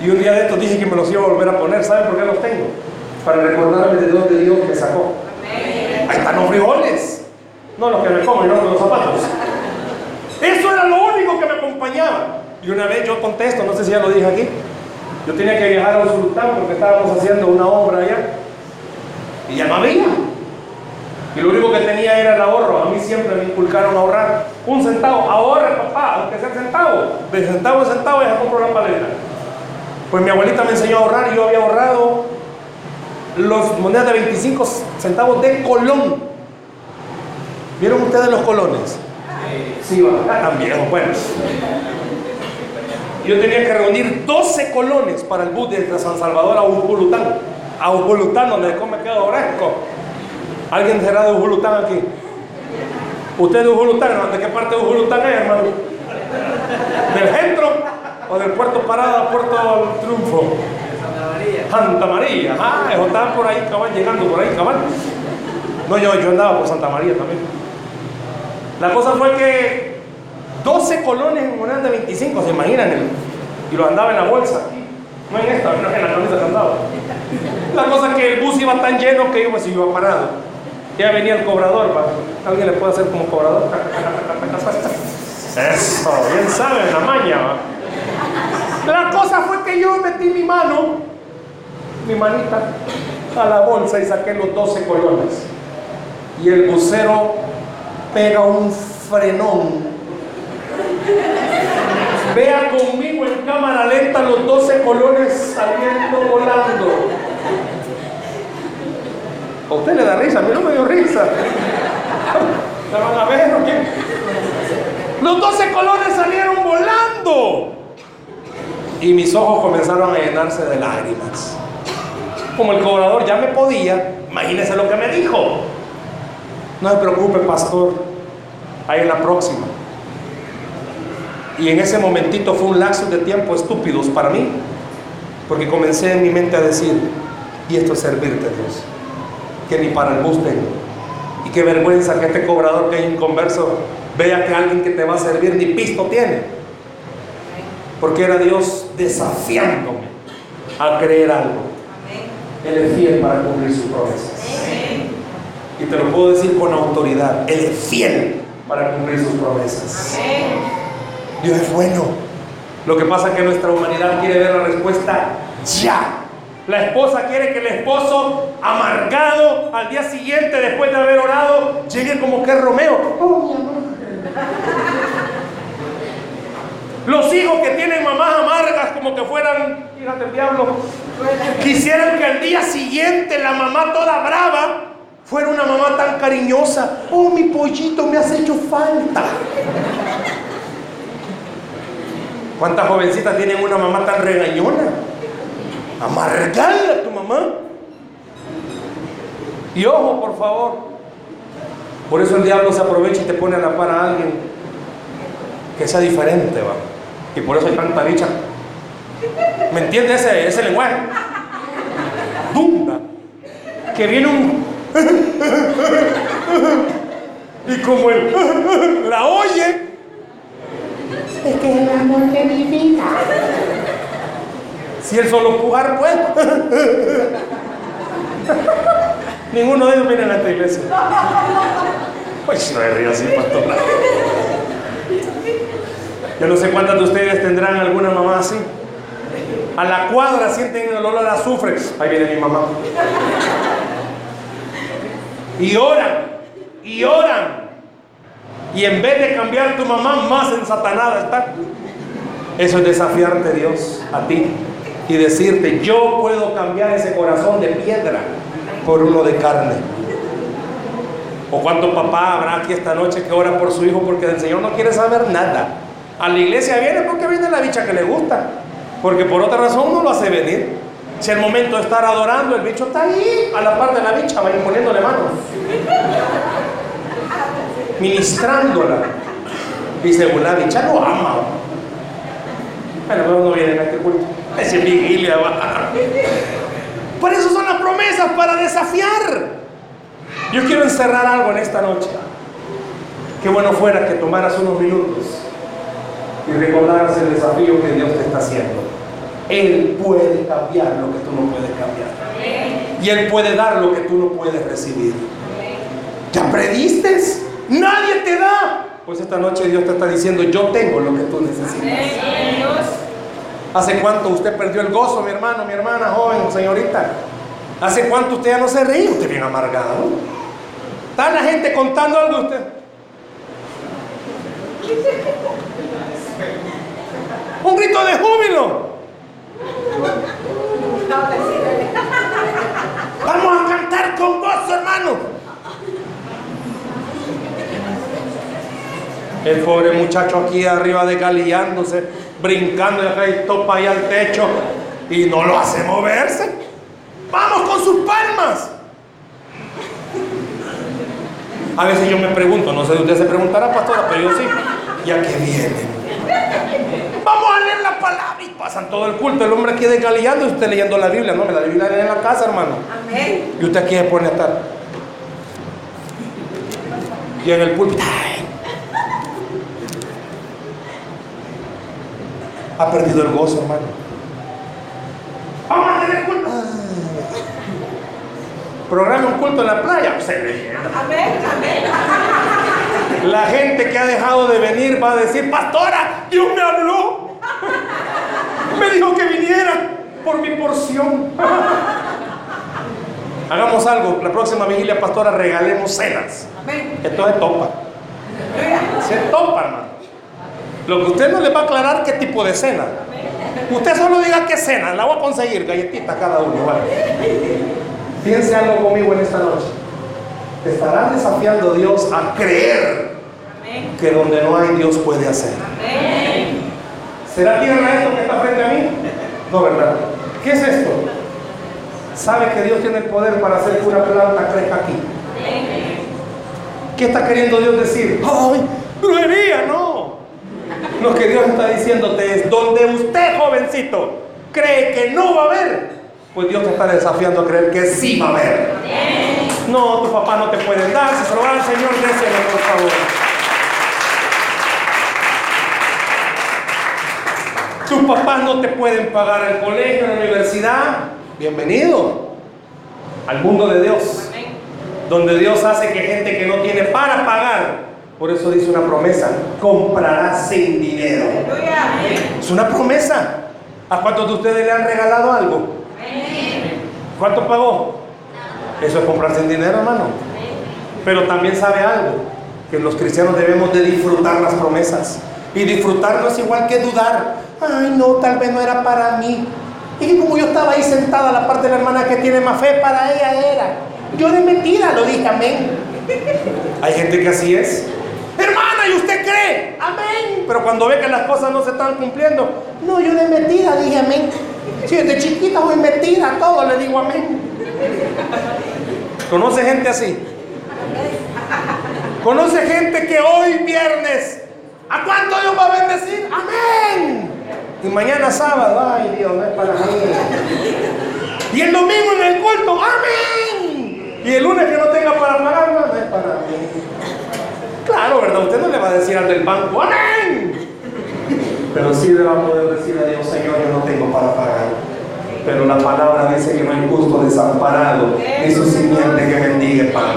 Y un día de estos dije que me los iba a volver a poner. ¿Saben por qué los tengo? Para recordarme de dónde Dios me sacó. Ahí están los frijoles. No los que me comen, no los zapatos. Eso era lo único que me acompañaba. Y una vez yo contesto, no sé si ya lo dije aquí, yo tenía que viajar a Usulután porque estábamos haciendo una obra allá. Y ya no había. Y lo único que tenía era el ahorro. A mí siempre me inculcaron a ahorrar. Un centavo, ahorre papá, aunque sea centavo. De centavo en centavo ya compro la paleta. Pues mi abuelita me enseñó a ahorrar y yo había ahorrado los monedas de 25 centavos de colón. ¿Vieron ustedes los colones? Sí, va, también, bueno. Yo tenía que reunir 12 colones para el bus de San Salvador a Ujulután. A Ujulután, donde después me quedo fresco. ¿Alguien será de Ujulután aquí? ¿Usted de Ujulután? ¿De qué parte de Ujulután es, hermano? ¿Del centro o del puerto Parada, puerto Triunfo? Santa María. Santa María, ah, eso estaba por ahí, cabal, llegando por ahí, cabal. No, yo, yo andaba por Santa María también. La cosa fue que 12 colones en moneda de 25, se imaginan, y lo andaba en la bolsa. No en esta, no en la camisa que andaba. La cosa es que el bus iba tan lleno que yo pues iba parado. Ya venía el cobrador, ¿alguien le puede hacer como cobrador? Eso, bien saben, la maña. La cosa fue que yo metí mi mano, mi manita, a la bolsa y saqué los 12 colones. Y el bucero pega un frenón. Vea conmigo en cámara lenta los 12 colones saliendo volando. A usted le da risa, a mí no me dio risa. ¿La van a ver o qué? Los 12 colones salieron volando. Y mis ojos comenzaron a llenarse de lágrimas. Como el cobrador ya me podía, imagínese lo que me dijo. No se preocupe, pastor, ahí en la próxima. Y en ese momentito fue un lapso de tiempo estúpidos para mí, porque comencé en mi mente a decir, y esto es servirte, Dios, que ni para el bus. Y qué vergüenza que este cobrador que es inconverso vea que alguien que te va a servir ni pisto tiene. Porque era Dios desafiándome a creer algo. Él es fiel para cumplir sus promesas. Y te lo puedo decir con autoridad. Él es fiel para cumplir sus promesas. Dios es bueno. Lo que pasa es que nuestra humanidad quiere ver la respuesta ya. La esposa quiere que el esposo, amargado al día siguiente, después de haber orado, llegue como que es Romeo. Oh, mi amor. Los hijos que tienen mamás amargas como que fueran, fíjate el diablo, quisieran que al día siguiente la mamá toda brava fuera una mamá tan cariñosa. Oh, mi pollito, me has hecho falta. ¿Cuántas jovencitas tienen una mamá tan regañona? Amargarla a tu mamá. Y ojo, por favor. Por eso el diablo se aprovecha y te pone a la par a alguien que sea diferente, va. Y por eso hay tanta dicha. ¿Me entiende ese, ese lenguaje? Dunda. Que viene un. y como él la oye. Es que es el amor de mi vida. Si él solo pujar, pues. Ninguno de ellos viene a esta iglesia. Pues no es río así, pastor. Yo no sé cuántas de ustedes tendrán alguna mamá así. A la cuadra sienten el olor a azufre. Ahí viene mi mamá. Y oran, y oran. Y en vez de cambiar tu mamá, más ensatanada está. Eso es desafiarte Dios a ti y decirte, yo puedo cambiar ese corazón de piedra por uno de carne. O cuánto papá habrá aquí esta noche que ora por su hijo porque el Señor no quiere saber nada. A la iglesia viene porque viene la bicha que le gusta. Porque por otra razón no lo hace venir. Si el momento de estar adorando, el bicho está ahí, a la par de la bicha, va poniéndole manos. Ministrándola. Según la bicha lo ama. Bueno, luego no viene a este culto. Ese vigilia va. Por eso son las promesas, para desafiar. Yo quiero encerrar algo en esta noche. Qué bueno fuera que tomaras unos minutos y recordaras el desafío que Dios te está haciendo. Él puede cambiar lo que tú no puedes cambiar. Y Él puede dar lo que tú no puedes recibir. ¿Ya prediste? Nadie te da. Pues esta noche Dios te está diciendo, yo tengo lo que tú necesitas. ¿Hace cuánto usted perdió el gozo, mi hermano, mi hermana, joven, señorita? ¿Hace cuánto usted ya no se ríe? Usted bien amargado. Está la gente contando algo de usted. Un grito de júbilo. Vamos a cantar con gozo, hermano. El pobre muchacho aquí arriba desgalillándose, brincando y acá y topa ahí al techo y no lo hace moverse. Vamos con sus palmas. A veces yo me pregunto, no sé si usted se preguntará, pastora, pero yo sí. ¿Y a qué vienen? Vamos a leer la palabra y pasan todo el culto. El hombre aquí desgalillando y usted leyendo la Biblia. No, me la Biblia en la casa, hermano. Amén. Y usted aquí se pone a estar. Y en el púlpito. Ha perdido el gozo, hermano. Vamos a tener culto. Programa un culto en la playa. Amén. Amén. La gente que ha dejado de venir va a decir, pastora, Dios me habló. Me dijo que viniera por mi porción. Hagamos algo, la próxima vigilia, pastora, regalemos cenas. Esto es topa. Se topa, hermano. Lo que usted no le va a aclarar qué tipo de cena. Usted solo diga qué cena, la voy a conseguir, galletita cada uno. ¿vale? Piense algo conmigo en esta noche. Te estará desafiando Dios a creer que donde no hay Dios puede hacer. Amén. ¿Será tierra esto que está frente a mí? No, ¿verdad? ¿Qué es esto? ¿Sabe que Dios tiene el poder para hacer que una planta crezca aquí? ¿Qué está queriendo Dios decir? ¡Ay! ¡Brujería! No. Lo que Dios está diciéndote es: donde usted, jovencito, cree que no va a haber, pues Dios te está desafiando a creer que sí va a haber. No, tu papá no te pueden dar. Si se lo al Señor, déselo, por favor. Tus papás no te pueden pagar el colegio, la universidad. Bienvenido al mundo de Dios. Donde Dios hace que gente que no tiene para pagar, por eso dice una promesa, comprará sin dinero. Es una promesa. ¿A cuántos de ustedes le han regalado algo? ¿Cuánto pagó? Eso es comprar sin dinero, hermano. Pero también sabe algo, que los cristianos debemos de disfrutar las promesas. Y disfrutar no es igual que dudar. Ay, no, tal vez no era para mí. Y como yo estaba ahí sentada, la parte de la hermana que tiene más fe, para ella era. Yo de mentira lo dije, amén. Hay gente que así es. Hermana, ¿y usted cree? Amén. Pero cuando ve que las cosas no se están cumpliendo, no, yo de mentira dije amén. Si desde chiquita voy metida, todo le digo amén. ¿Conoce gente así? ¿Conoce gente que hoy viernes, ¿a cuánto Dios va a bendecir? Amén. Y mañana sábado, ay Dios, no es para mí. Y el domingo en el culto, amén. Y el lunes que no tenga para pagar, no, es para mí. Claro, ¿verdad? Usted no le va a decir al del banco, amén. Pero sí le va a poder decir a Dios, Señor, yo no tengo para pagar. Pero la palabra dice que no hay justo desamparado, ni su simiente que mendigue pan.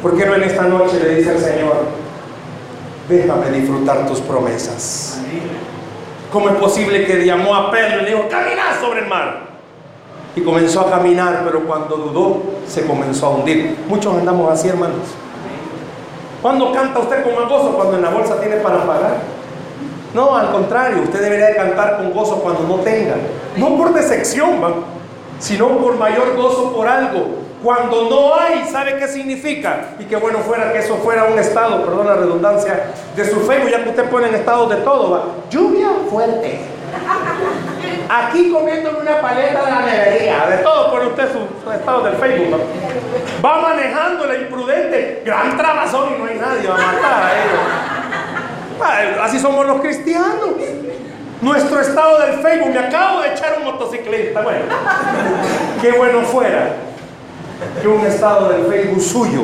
¿Por qué no en esta noche le dice al Señor, déjame disfrutar tus promesas? ¿Cómo es posible que llamó a Pedro y le dijo, camina sobre el mar? Y comenzó a caminar, pero cuando dudó, se comenzó a hundir. Muchos andamos así, hermanos. ¿Cuándo canta usted con más gozo? Cuando en la bolsa tiene para pagar. No, al contrario, usted debería de cantar con gozo cuando no tenga. No por decepción, sino por mayor gozo por algo. Cuando no hay, ¿sabe qué significa? Y que bueno fuera que eso fuera un estado, perdón la redundancia, de su Facebook, ya que usted pone en estado de todo, ¿va? Lluvia fuerte. Aquí comiéndome una paleta de la nevería, de todo pone usted su, estado del Facebook. ¿va? Va manejando la imprudente, gran trabazón y no hay nadie, va a matar a ellos. Así somos los cristianos. Nuestro estado del Facebook, me acabo de echar un motociclista. Bueno, qué bueno fuera que un estado del Facebook suyo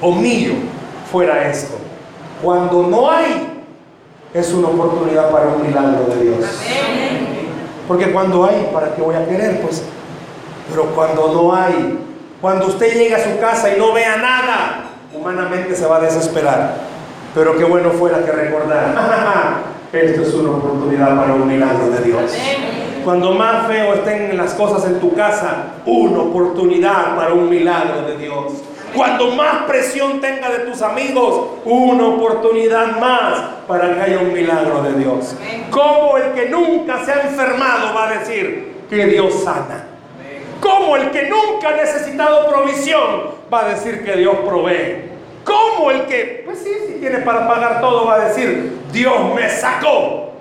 o mío fuera esto. Cuando no hay, es una oportunidad para un milagro de Dios. Porque cuando hay, ¿para qué voy a querer? Pues, pero cuando no hay, cuando usted llega a su casa y no vea nada, humanamente se va a desesperar. Pero qué bueno fuera que recordar, esto es una oportunidad para un milagro de Dios. Cuando más feo estén las cosas en tu casa, una oportunidad para un milagro de Dios. Cuando más presión tenga de tus amigos, una oportunidad más para que haya un milagro de Dios. Como el que nunca se ha enfermado va a decir que Dios sana. Como el que nunca ha necesitado provisión va a decir que Dios provee. Como el que, pues sí, si tiene para pagar todo, va a decir, Dios me sacó.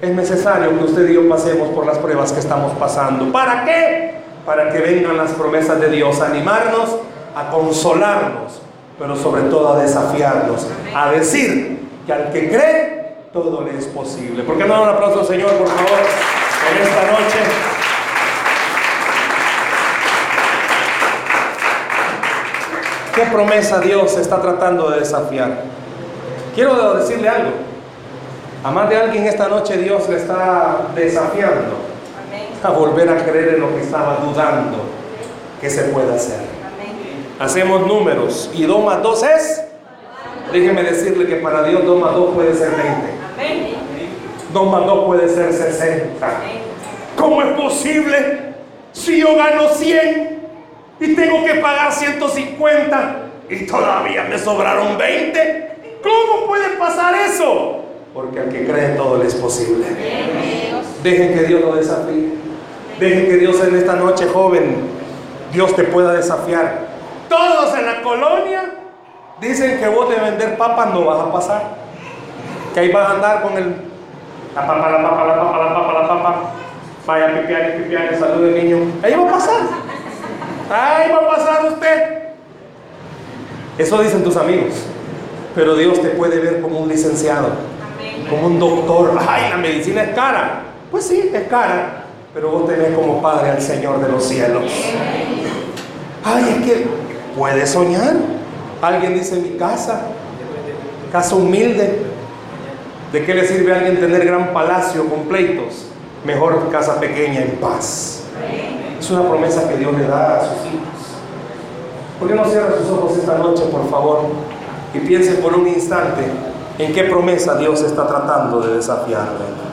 Es necesario que usted y yo pasemos por las pruebas que estamos pasando. ¿Para qué? Para que vengan las promesas de Dios a animarnos, a consolarnos, pero sobre todo a desafiarnos, a decir que al que cree, todo le es posible. ¿Por qué no un aplauso al Señor, por favor, en esta noche? ¿Qué promesa Dios está tratando de desafiar? Quiero decirle algo. A más de alguien esta noche Dios le está desafiando a volver a creer en lo que estaba dudando que se puede hacer. Hacemos números y 2 más 2 es. Déjeme decirle que para Dios 2 más 2 puede ser 20. 2 más 2 puede ser 60. ¿Cómo es posible si yo gano 100 y tengo que pagar 150 y todavía me sobraron 20? ¿Cómo puede pasar eso? Porque al que cree todo le es posible. Dejen que Dios lo desafíe. Dejen que Dios en esta noche, joven, Dios te pueda desafiar. Todos en la colonia dicen que vos de vender papas no vas a pasar. Que ahí vas a andar con el La papa, la papa, la papa, la papa, la papa. Vaya, pipiani, pipiani, salude niño. Ahí va a pasar. Ahí va a pasar usted. Eso dicen tus amigos. Pero Dios te puede ver como un licenciado, como un doctor. Ay, la medicina es cara. Pues sí, es cara. Pero vos tenés como Padre al Señor de los cielos. Ay, es que puede soñar. Alguien dice mi casa, casa humilde. ¿De qué le sirve a alguien tener gran palacio con pleitos? Mejor casa pequeña en paz. Es una promesa que Dios le da a sus hijos. ¿Por qué no cierra sus ojos esta noche, por favor? Y piense por un instante en qué promesa Dios está tratando de desafiarle.